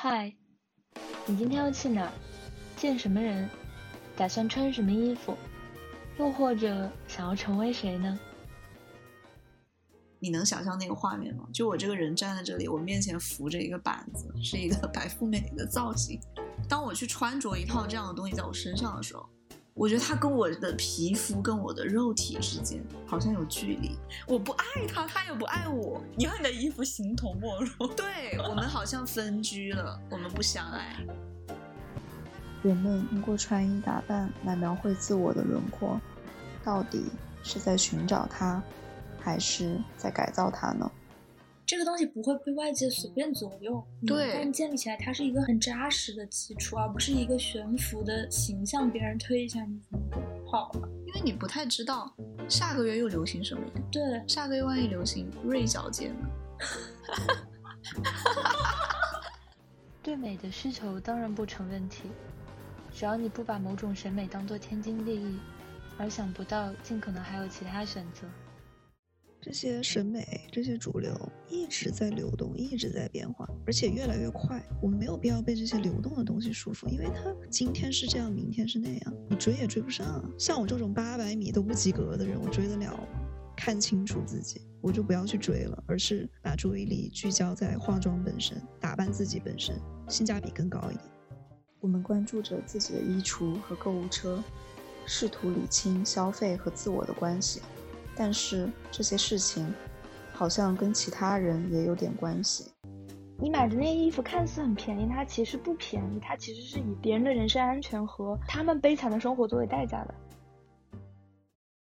嗨，你今天要去哪？见什么人？打算穿什么衣服？又或者想要成为谁呢？你能想象那个画面吗？就我这个人站在这里，我面前扶着一个板子，是一个 白富美的造型。当我去穿着一套这样的东西在我身上的时候，我觉得它跟我的皮肤、跟我的肉体之间好像有距离。我不爱他，他也不爱我。你和你的衣服形同陌路。对我们好像分居了，我们不相爱。人们通过穿衣打扮来描绘自我的轮廓，到底是在寻找他，还是在改造他呢？这个东西不会被外界随便左右，对，但建立起来它是一个很扎实的基础，而不是一个悬浮的形象，别人推一下你怎么跑了？因为你不太知道下个月又流行什么呀？对，下个月万一流行锐角肩呢？对美的需求当然不成问题，只要你不把某种审美当做天经地义，而想不到尽可能还有其他选择。这些审美，这些主流一直在流动，一直在变化，而且越来越快。我们没有必要被这些流动的东西束缚，因为它今天是这样，明天是那样，你追也追不上。啊像我这种八百米都不及格的人，我追得了吗？看清楚自己，我就不要去追了，而是把注意力聚焦在化妆本身，打扮自己本身，性价比更高一点。我们关注着自己的衣橱和购物车，试图理清消费和自我的关系。但是这些事情，好像跟其他人也有点关系。你买的那衣服看似很便宜，它其实不便宜，它其实是以别人的人身安全和他们悲惨的生活作为代价的。